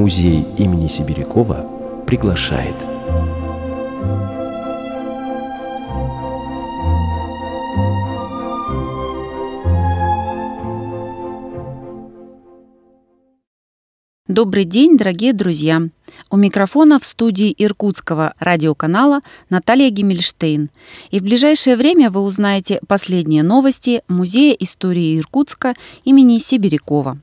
Музей имени Сибирякова приглашает. Добрый день, дорогие друзья! У микрофона в студии Иркутского радиоканала Наталья Гиммельштейн. И в ближайшее время вы узнаете последние новости Музея истории Иркутска имени Сибирякова.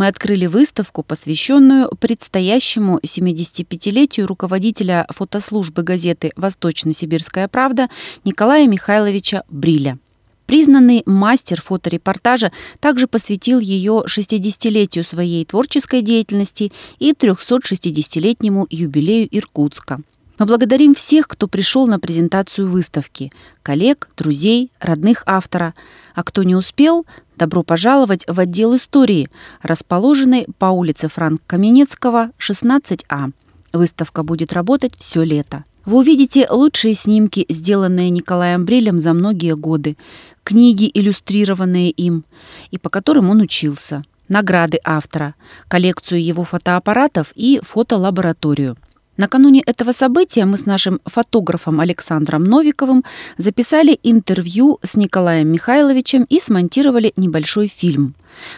Мы открыли выставку, посвященную предстоящему 75-летию руководителя фотослужбы газеты «Восточно-Сибирская правда» Николая Михайловича Бриля – Признанный мастер фоторепортажа также посвятил ее 60-летию своей творческой деятельности и 360-летнему юбилею Иркутска. Мы благодарим всех, кто пришел на презентацию выставки – коллег, друзей, родных автора. А кто не успел, добро пожаловать в отдел истории, расположенный по улице Франк Каменецкого, 16А. Выставка будет работать все лето. Вы увидите лучшие снимки, сделанные Николаем Брилем за многие годы, книги, иллюстрированные им, и по которым он учился, награды автора, коллекцию его фотоаппаратов и фотолабораторию. Накануне этого события мы с нашим фотографом Александром Новиковым записали интервью с Николаем Михайловичем и смонтировали небольшой фильм.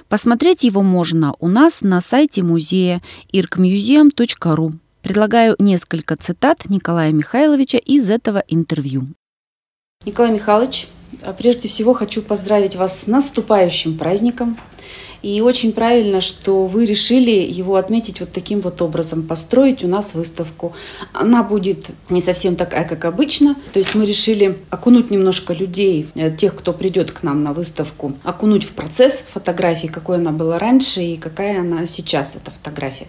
Посмотреть его можно у нас на сайте музея irkmuseum.ru. Предлагаю несколько цитат Николая Михайловича из этого интервью. Николай Михайлович, прежде всего хочу поздравить вас с наступающим праздником – и очень правильно, что вы решили его отметить вот таким вот образом, построить у нас выставку. Она будет не совсем такая, как обычно. То есть мы решили окунуть немножко людей, э, тех, кто придет к нам на выставку, окунуть в процесс фотографии, какой она была раньше и какая она сейчас, эта фотография.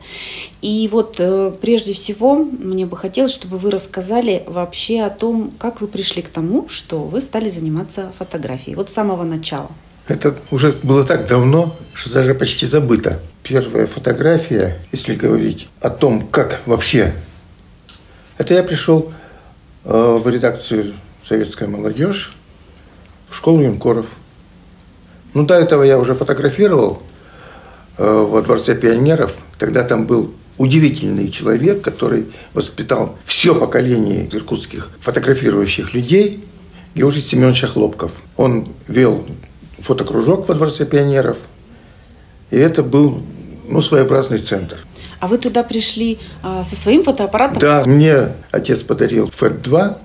И вот э, прежде всего мне бы хотелось, чтобы вы рассказали вообще о том, как вы пришли к тому, что вы стали заниматься фотографией. Вот с самого начала. Это уже было так давно, что даже почти забыто. Первая фотография, если говорить о том, как вообще... Это я пришел э, в редакцию «Советская молодежь», в школу юнкоров. Ну, до этого я уже фотографировал э, во Дворце пионеров. Тогда там был удивительный человек, который воспитал все поколение иркутских фотографирующих людей, Георгий Семенович Хлопков. Он вел фотокружок во Дворце пионеров. И это был ну, своеобразный центр. А вы туда пришли а, со своим фотоаппаратом? Да, мне отец подарил ФЭТ-2,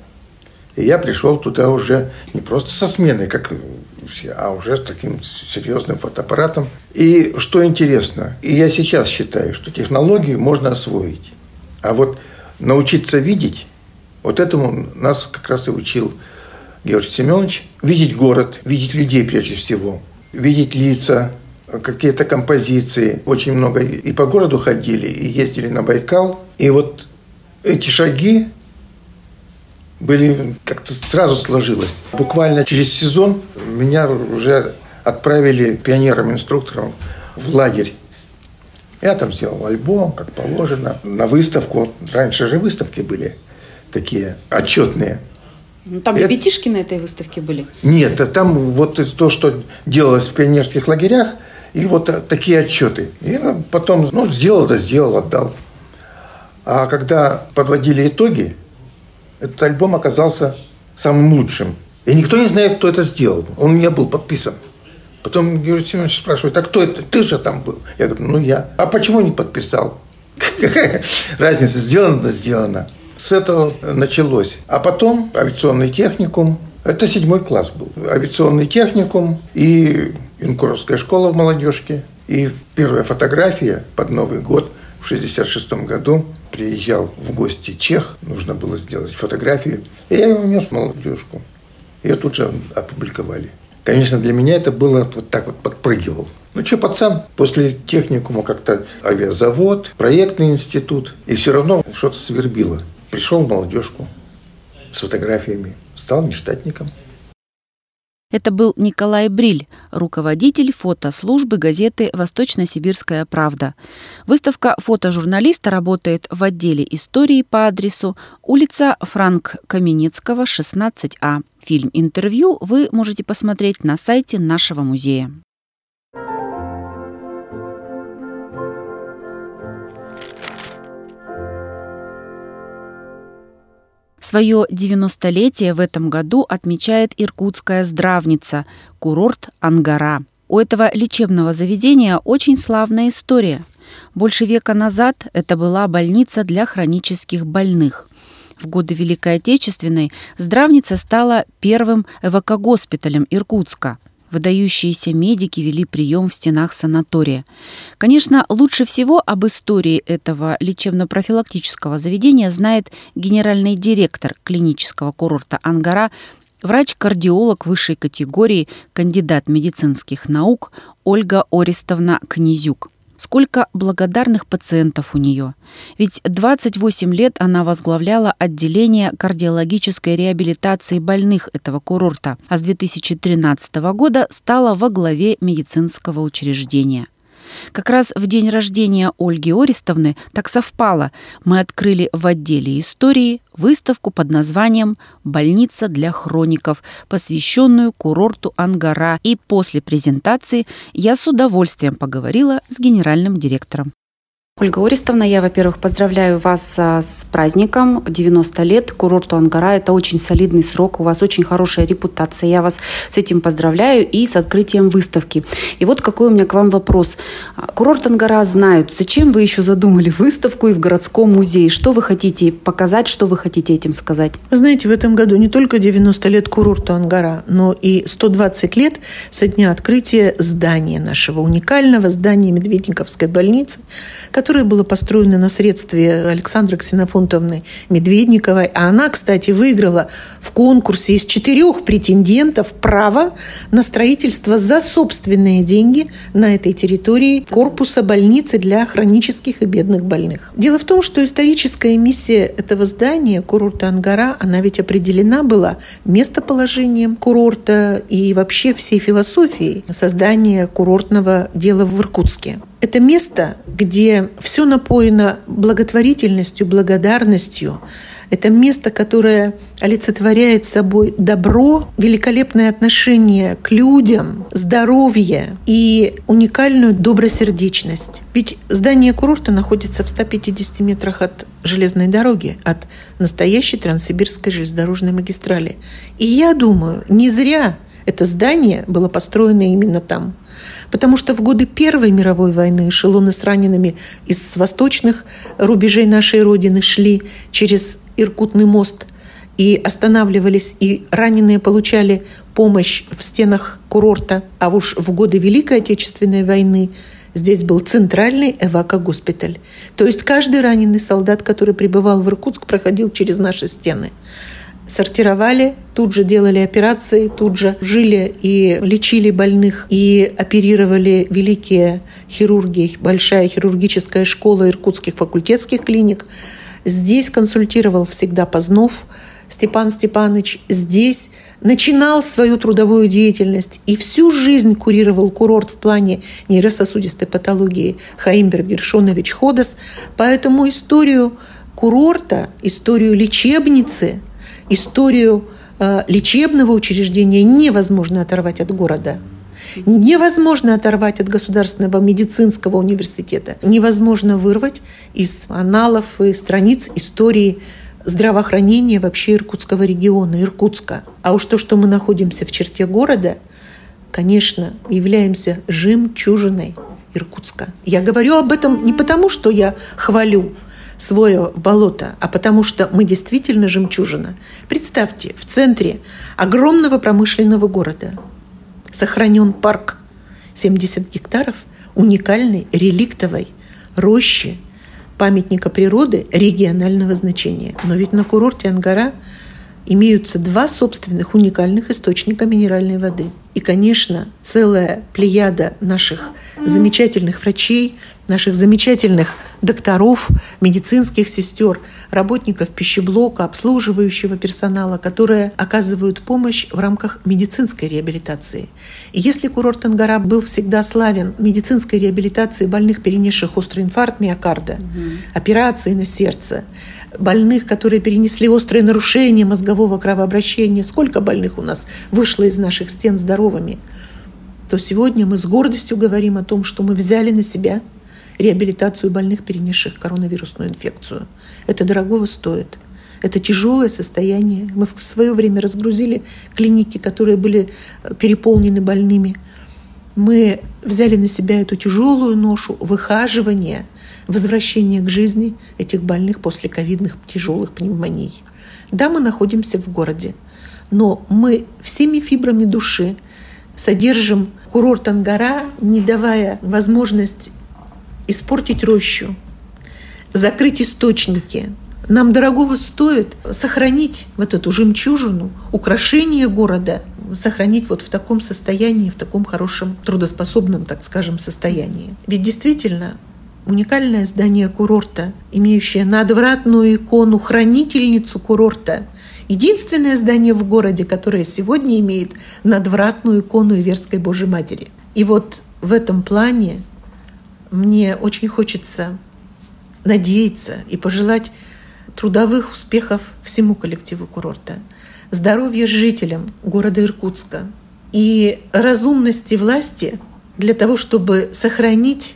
и я пришел туда уже не просто со сменой, как все, а уже с таким серьезным фотоаппаратом. И что интересно, и я сейчас считаю, что технологию можно освоить. А вот научиться видеть, вот этому нас как раз и учил Георгий Семенович, видеть город, видеть людей прежде всего, видеть лица, какие-то композиции. Очень много и по городу ходили, и ездили на Байкал. И вот эти шаги были как-то сразу сложилось. Буквально через сезон меня уже отправили пионером-инструктором в лагерь. Я там сделал альбом, как положено, на выставку. Раньше же выставки были такие отчетные. Ну, там это... ребятишки на этой выставке были? Нет, а там вот то, что делалось в пионерских лагерях, и вот такие отчеты. И потом, ну, сделал, да сделал, отдал. А когда подводили итоги, этот альбом оказался самым лучшим. И никто не знает, кто это сделал. Он не был подписан. Потом Георгий Семенович спрашивает, а кто это? Ты же там был. Я говорю, ну я. А почему не подписал? Разница, сделано, да сделано. С этого началось. А потом авиационный техникум. Это седьмой класс был. Авиационный техникум и Инкуровская школа в молодежке. И первая фотография под Новый год в 1966 году приезжал в гости чех, нужно было сделать фотографию. И я его внес в молодежку. Ее тут же опубликовали. Конечно, для меня это было вот так вот подпрыгивал. Ну что, пацан, после техникума как-то авиазавод, проектный институт, и все равно что-то свербило. Пришел в молодежку с фотографиями, стал нештатником. Это был Николай Бриль, руководитель фотослужбы газеты «Восточно-Сибирская правда». Выставка фотожурналиста работает в отделе истории по адресу улица Франк Каменецкого, 16А. Фильм-интервью вы можете посмотреть на сайте нашего музея. Свое 90-летие в этом году отмечает иркутская здравница, курорт Ангара. У этого лечебного заведения очень славная история. Больше века назад это была больница для хронических больных. В годы Великой Отечественной здравница стала первым эвакогоспиталем Иркутска. Выдающиеся медики вели прием в стенах санатория. Конечно, лучше всего об истории этого лечебно-профилактического заведения знает генеральный директор клинического курорта Ангара, врач-кардиолог высшей категории, кандидат медицинских наук Ольга Ористовна Князюк. Сколько благодарных пациентов у нее. Ведь 28 лет она возглавляла отделение кардиологической реабилитации больных этого курорта, а с 2013 года стала во главе медицинского учреждения. Как раз в день рождения Ольги Ористовны так совпало. Мы открыли в отделе истории выставку под названием «Больница для хроников», посвященную курорту Ангара. И после презентации я с удовольствием поговорила с генеральным директором. Ольга Ористовна, я, во-первых, поздравляю вас а, с праздником 90 лет курорту Ангара. Это очень солидный срок, у вас очень хорошая репутация. Я вас с этим поздравляю и с открытием выставки. И вот какой у меня к вам вопрос. А, курорт Ангара знают. Зачем вы еще задумали выставку и в городском музее? Что вы хотите показать, что вы хотите этим сказать? Вы знаете, в этом году не только 90 лет курорту Ангара, но и 120 лет со дня открытия здания нашего уникального здания Медведниковской больницы, которое было построено на средстве Александры Ксенофонтовны Медведниковой. А она, кстати, выиграла в конкурсе из четырех претендентов право на строительство за собственные деньги на этой территории корпуса больницы для хронических и бедных больных. Дело в том, что историческая миссия этого здания, курорта Ангара, она ведь определена была местоположением курорта и вообще всей философией создания курортного дела в Иркутске. Это место, где все напоено благотворительностью, благодарностью. Это место, которое олицетворяет собой добро, великолепное отношение к людям, здоровье и уникальную добросердечность. Ведь здание курорта находится в 150 метрах от железной дороги, от настоящей Транссибирской железнодорожной магистрали. И я думаю, не зря это здание было построено именно там. Потому что в годы Первой мировой войны эшелоны с ранеными из восточных рубежей нашей Родины шли через Иркутный мост и останавливались, и раненые получали помощь в стенах курорта. А уж в годы Великой Отечественной войны Здесь был центральный эвакогоспиталь. То есть каждый раненый солдат, который прибывал в Иркутск, проходил через наши стены сортировали, тут же делали операции, тут же жили и лечили больных, и оперировали великие хирурги, большая хирургическая школа иркутских факультетских клиник. Здесь консультировал всегда Познов Степан Степанович. Здесь начинал свою трудовую деятельность и всю жизнь курировал курорт в плане нейрососудистой патологии Хаимберг Гершонович Ходос. Поэтому историю курорта, историю лечебницы – историю э, лечебного учреждения невозможно оторвать от города. Невозможно оторвать от Государственного медицинского университета. Невозможно вырвать из аналов и страниц истории здравоохранения вообще Иркутского региона, Иркутска. А уж то, что мы находимся в черте города, конечно, являемся жемчужиной Иркутска. Я говорю об этом не потому, что я хвалю свое болото, а потому что мы действительно жемчужина. Представьте, в центре огромного промышленного города сохранен парк 70 гектаров уникальной реликтовой рощи памятника природы регионального значения. Но ведь на курорте Ангара имеются два собственных уникальных источника минеральной воды. И, конечно, целая плеяда наших замечательных врачей, наших замечательных докторов, медицинских сестер, работников пищеблока, обслуживающего персонала, которые оказывают помощь в рамках медицинской реабилитации. И если курорт Ангара был всегда славен медицинской реабилитацией больных, перенесших острый инфаркт миокарда, угу. операции на сердце, больных, которые перенесли острые нарушения мозгового кровообращения, сколько больных у нас вышло из наших стен здоровыми, то сегодня мы с гордостью говорим о том, что мы взяли на себя реабилитацию больных, перенесших коронавирусную инфекцию. Это дорогого стоит. Это тяжелое состояние. Мы в свое время разгрузили клиники, которые были э, переполнены больными. Мы взяли на себя эту тяжелую ношу выхаживания, возвращения к жизни этих больных после ковидных тяжелых пневмоний. Да, мы находимся в городе, но мы всеми фибрами души содержим курорт Ангара, не давая возможность испортить рощу, закрыть источники. Нам дорогого стоит сохранить вот эту жемчужину, украшение города, сохранить вот в таком состоянии, в таком хорошем, трудоспособном, так скажем, состоянии. Ведь действительно уникальное здание курорта, имеющее надвратную икону, хранительницу курорта, единственное здание в городе, которое сегодня имеет надвратную икону Иверской Божьей Матери. И вот в этом плане мне очень хочется надеяться и пожелать трудовых успехов всему коллективу курорта, здоровья жителям города Иркутска и разумности власти для того, чтобы сохранить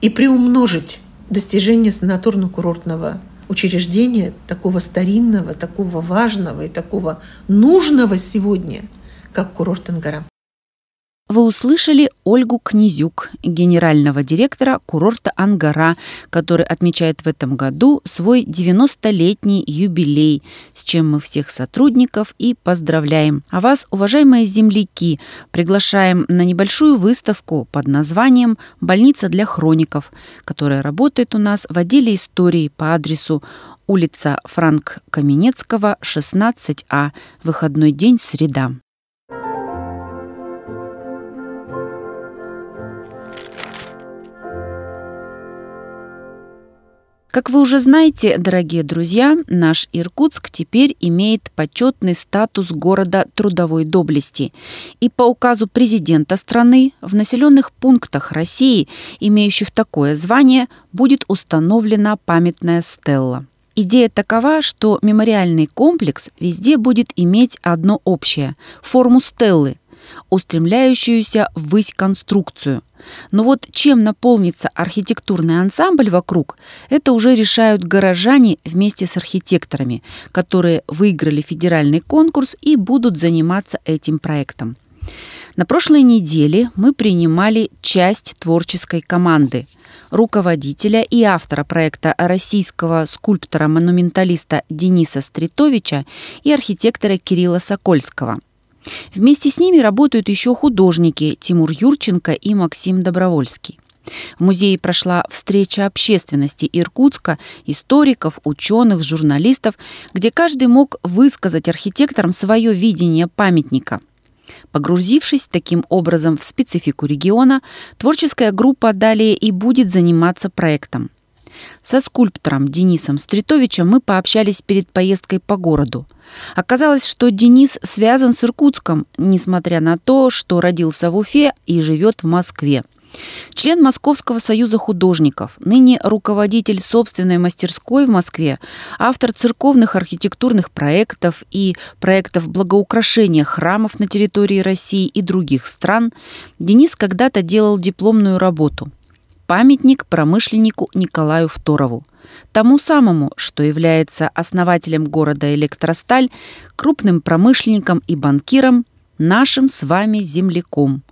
и приумножить достижения санаторно-курортного учреждения, такого старинного, такого важного и такого нужного сегодня, как курорт Ангара. Вы услышали Ольгу Князюк, генерального директора курорта Ангара, который отмечает в этом году свой 90-летний юбилей, с чем мы всех сотрудников и поздравляем. А вас, уважаемые земляки, приглашаем на небольшую выставку под названием «Больница для хроников», которая работает у нас в отделе истории по адресу улица Франк Каменецкого, 16А, выходной день, среда. Как вы уже знаете, дорогие друзья, наш Иркутск теперь имеет почетный статус города трудовой доблести. И по указу президента страны в населенных пунктах России, имеющих такое звание, будет установлена памятная стелла. Идея такова, что мемориальный комплекс везде будет иметь одно общее – форму стеллы – устремляющуюся ввысь конструкцию. Но вот чем наполнится архитектурный ансамбль вокруг, это уже решают горожане вместе с архитекторами, которые выиграли федеральный конкурс и будут заниматься этим проектом. На прошлой неделе мы принимали часть творческой команды руководителя и автора проекта российского скульптора-монументалиста Дениса Стритовича и архитектора Кирилла Сокольского – Вместе с ними работают еще художники Тимур Юрченко и Максим Добровольский. В музее прошла встреча общественности Иркутска, историков, ученых, журналистов, где каждый мог высказать архитекторам свое видение памятника. Погрузившись таким образом в специфику региона, творческая группа далее и будет заниматься проектом. Со скульптором Денисом Стритовичем мы пообщались перед поездкой по городу. Оказалось, что Денис связан с Иркутском, несмотря на то, что родился в Уфе и живет в Москве. Член Московского союза художников, ныне руководитель собственной мастерской в Москве, автор церковных архитектурных проектов и проектов благоукрашения храмов на территории России и других стран, Денис когда-то делал дипломную работу – памятник промышленнику Николаю Второву, тому самому, что является основателем города Электросталь, крупным промышленником и банкиром, нашим с вами земляком.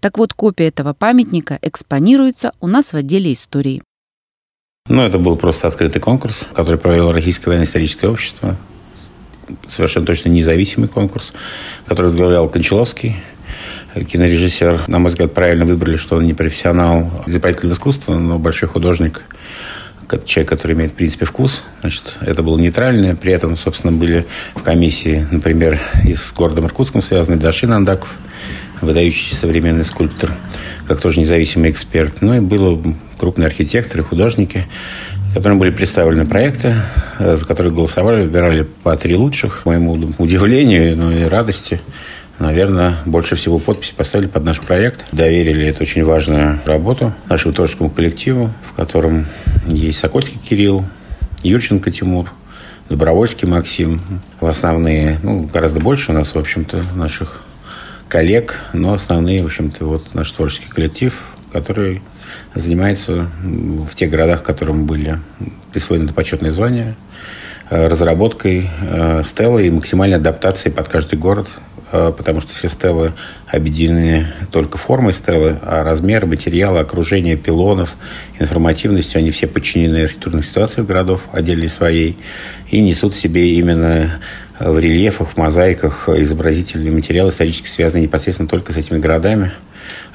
Так вот, копия этого памятника экспонируется у нас в отделе истории. Ну, это был просто открытый конкурс, который провело Российское военно-историческое общество. Совершенно точно независимый конкурс, который возглавлял Кончаловский, кинорежиссер, на мой взгляд, правильно выбрали, что он не профессионал, изобретатель искусства, но большой художник, человек, который имеет, в принципе, вкус. Значит, это было нейтральное. При этом, собственно, были в комиссии, например, и с городом Иркутском связанный Дашин Андаков, выдающийся современный скульптор, как тоже независимый эксперт. Ну и было крупные архитекторы, художники, которым были представлены проекты, за которые голосовали, выбирали по три лучших. К моему удивлению, но и радости – наверное, больше всего подписи поставили под наш проект. Доверили эту очень важную работу нашему творческому коллективу, в котором есть Сокольский Кирилл, Юрченко Тимур, Добровольский Максим. В основные, ну, гораздо больше у нас, в общем-то, наших коллег, но основные, в общем-то, вот наш творческий коллектив, который занимается в тех городах, которым были присвоены почетные звания, разработкой стелы и максимальной адаптацией под каждый город потому что все стелы объединены только формой стелы, а размеры, материалы, окружение пилонов, информативностью, они все подчинены архитектурной ситуации городов, отдельной своей, и несут в себе именно в рельефах, в мозаиках изобразительные материалы, исторически связанные непосредственно только с этими городами.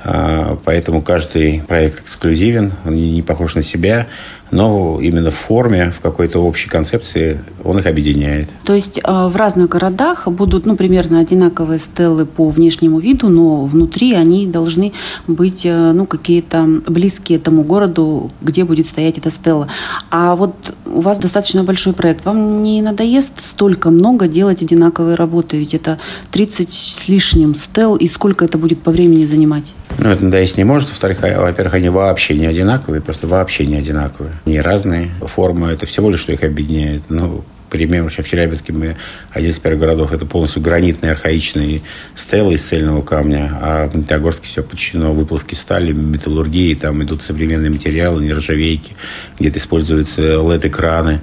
А, поэтому каждый проект эксклюзивен, он не похож на себя, но именно в форме, в какой-то общей концепции он их объединяет. То есть а, в разных городах будут ну, примерно одинаковые стелы по внешнему виду, но внутри они должны быть э, ну, какие-то близкие тому городу, где будет стоять эта стела. А вот у вас достаточно большой проект. Вам не надоест столько много делать одинаковые работы? Ведь это 30 с лишним стел, и сколько это будет по времени занимать? Ну, это надоесть не может. Во-вторых, а, во-первых, они вообще не одинаковые, просто вообще не одинаковые. Не разные формы, это всего лишь, что их объединяет. Ну, пример, вообще в Челябинске мы один из первых городов, это полностью гранитные, архаичные стелы из цельного камня, а в Магнитогорске все подчинено выплавке стали, металлургии, там идут современные материалы, нержавейки, где-то используются LED-экраны,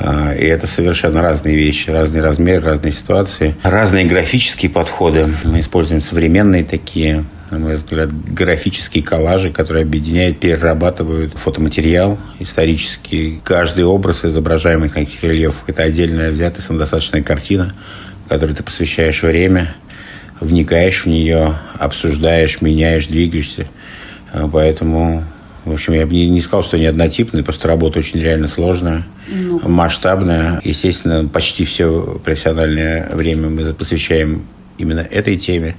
а, и это совершенно разные вещи, разные размеры, разные ситуации, разные графические подходы. Мы используем современные такие на мой взгляд, графические коллажи, которые объединяют, перерабатывают фотоматериал исторический. Каждый образ, изображаемый на этих рельефах, это отдельная взятая самодостаточная картина, которой ты посвящаешь время, вникаешь в нее, обсуждаешь, меняешь, двигаешься. А, поэтому в общем, я бы не, сказал, что они однотипные, просто работа очень реально сложная, ну. масштабная. Естественно, почти все профессиональное время мы посвящаем именно этой теме.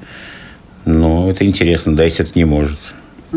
Но это интересно, да, если это не может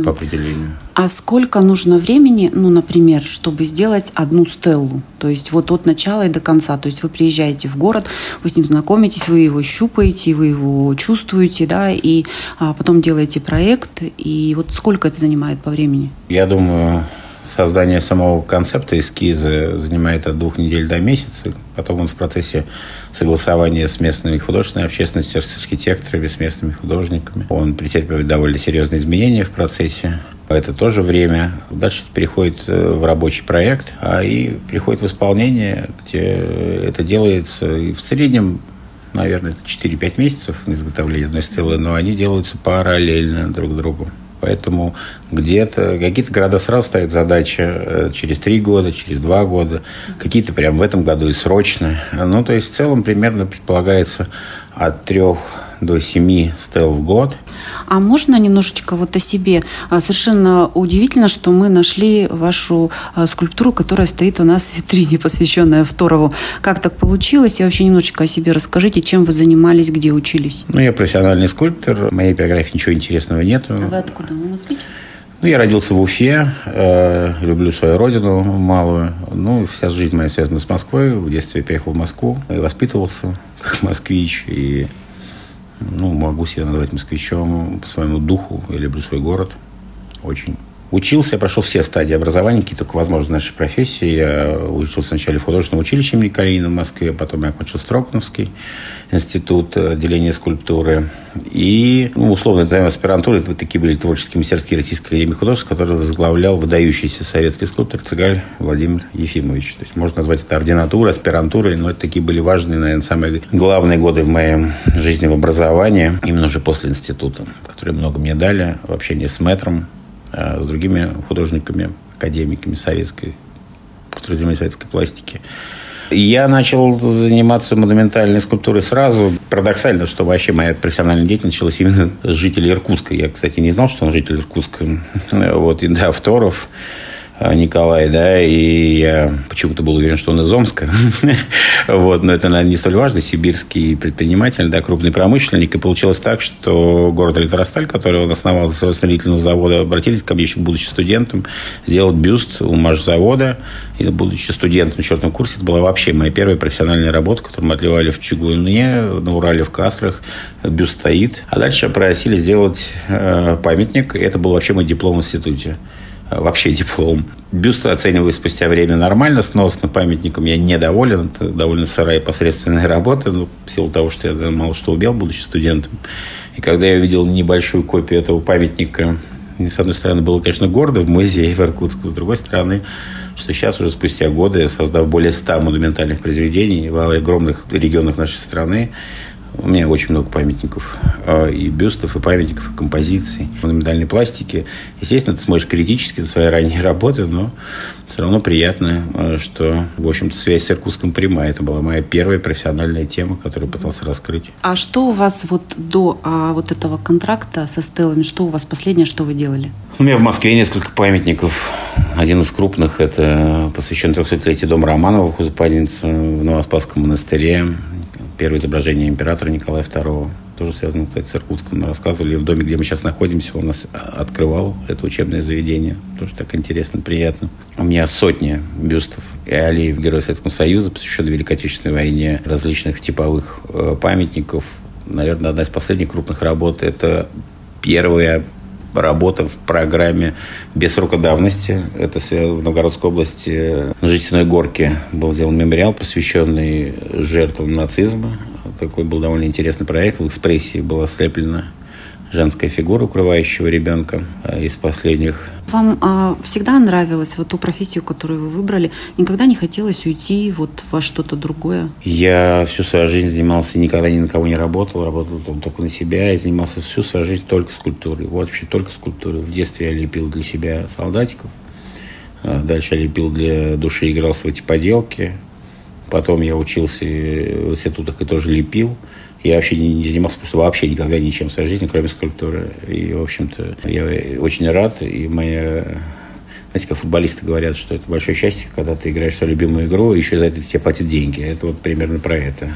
по определению. А сколько нужно времени, ну, например, чтобы сделать одну стеллу? То есть вот от начала и до конца. То есть вы приезжаете в город, вы с ним знакомитесь, вы его щупаете, вы его чувствуете, да, и а, потом делаете проект. И вот сколько это занимает по времени? Я думаю, Создание самого концепта эскиза занимает от двух недель до месяца. Потом он в процессе согласования с местными художественной общественностью, с архитекторами, с местными художниками. Он претерпевает довольно серьезные изменения в процессе. Это тоже время. Дальше переходит э, в рабочий проект, а и приходит в исполнение, где это делается и в среднем наверное, это 4-5 месяцев на изготовление одной стелы, но они делаются параллельно друг другу. Поэтому где-то какие-то города сразу ставят задачи э, через три года, через два года, какие-то прям в этом году и срочно. Ну, то есть в целом примерно предполагается от трех до 7 стел в год. А можно немножечко вот о себе? А, совершенно удивительно, что мы нашли вашу а, скульптуру, которая стоит у нас в витрине, посвященная Второву. Как так получилось? И вообще немножечко о себе расскажите, чем вы занимались, где учились? Ну, я профессиональный скульптор. В моей биографии ничего интересного нет. А вы откуда? Вы москвич? Ну, я родился в Уфе, э, люблю свою родину малую. Ну, вся жизнь моя связана с Москвой. В детстве я приехал в Москву и воспитывался как москвич. И ну, могу себя назвать москвичом по своему духу. Я люблю свой город очень. Учился, я прошел все стадии образования, какие только возможны нашей профессии. Я учился сначала в художественном училище имени Калинина в Москве, потом я окончил Строкновский институт отделения скульптуры. И, ну, условно называем аспирантуры, это такие были творческие мастерские Российской Академии художеств, который возглавлял выдающийся советский скульптор Цыгаль Владимир Ефимович. То есть можно назвать это ординатурой, аспирантурой, но это такие были важные, наверное, самые главные годы в моей жизни в образовании, именно уже после института, которые много мне дали в общении с мэтром, с другими художниками, академиками советской, занимались советской пластики. Я начал заниматься монументальной скульптурой сразу. Парадоксально, что вообще моя профессиональная деятельность началась именно с жителей Иркутска. Я, кстати, не знал, что он житель Иркутска. Вот, и да, Второв. А, Николай, да, и я почему-то был уверен, что он из Омска. вот, но это, наверное, не столь важно. Сибирский предприниматель, да, крупный промышленник. И получилось так, что город Электросталь, который он основал своего строительного завода, обратились ко мне, еще будучи студентом, сделать бюст у машзавода. И будучи студентом на четвертом курсе, это была вообще моя первая профессиональная работа, которую мы отливали в Чугуне, на Урале, в Каслах. Бюст стоит. А дальше просили сделать э, памятник. И это был вообще мой диплом в институте вообще диплом. Бюст оцениваю спустя время нормально, сносно памятником я недоволен. Это довольно сырая и посредственная работа, но в силу того, что я мало что убил, будучи студентом. И когда я увидел небольшую копию этого памятника, с одной стороны, было, конечно, гордо в музее в Иркутске, с другой стороны, что сейчас уже спустя годы, создав более 100 монументальных произведений в огромных регионах нашей страны, у меня очень много памятников. А, и бюстов, и памятников, и композиций, монументальной пластики. Естественно, ты смотришь критически на свои ранние работы, но все равно приятно, а, что, в общем-то, связь с Иркутском прямая. Это была моя первая профессиональная тема, которую пытался раскрыть. А что у вас вот до а, вот этого контракта со стелами, что у вас последнее, что вы делали? У меня в Москве несколько памятников. Один из крупных – это посвящен 300-летию дома Романова в Хузападнице в Новоспасском монастыре первое изображение императора Николая II, тоже связано, кстати, с Иркутском. Мы рассказывали, в доме, где мы сейчас находимся, он нас открывал это учебное заведение. Тоже так интересно, приятно. У меня сотни бюстов и аллеев Героя Советского Союза, посвященных Великой Отечественной войне, различных типовых э, памятников. Наверное, одна из последних крупных работ – это первая работа в программе без срока давности. Это в Новгородской области на Жестяной горке был сделан мемориал, посвященный жертвам нацизма. Такой был довольно интересный проект. В экспрессии была слеплена женская фигура укрывающего ребенка э, из последних. Вам а, всегда нравилась вот ту профессию, которую вы выбрали? Никогда не хотелось уйти вот во что-то другое? Я всю свою жизнь занимался, никогда ни на кого не работал, работал только на себя и занимался всю свою жизнь только скульптурой. Вот вообще только скульптурой. В детстве я лепил для себя солдатиков, а дальше я лепил для души, играл в эти поделки. Потом я учился в институтах и тоже лепил. Я вообще не, не занимался просто вообще никогда ничем в своей жизни, кроме скульптуры. И, в общем-то, я очень рад. И моя знаете, как футболисты говорят, что это большое счастье, когда ты играешь свою любимую игру, и еще за это тебе платят деньги. Это вот примерно про это.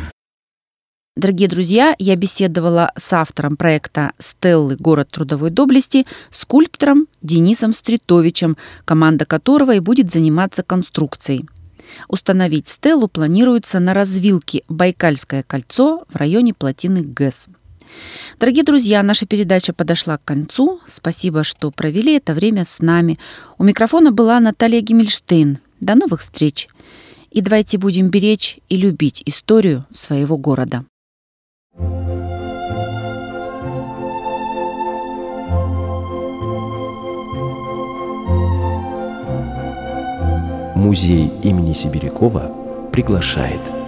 Дорогие друзья, я беседовала с автором проекта «Стеллы. Город трудовой доблести», скульптором Денисом Стритовичем, команда которого и будет заниматься конструкцией – Установить стелу планируется на развилке Байкальское кольцо в районе плотины ГЭС. Дорогие друзья, наша передача подошла к концу. Спасибо, что провели это время с нами. У микрофона была Наталья Гиммельштейн. До новых встреч. И давайте будем беречь и любить историю своего города. Музей имени Сибирякова приглашает –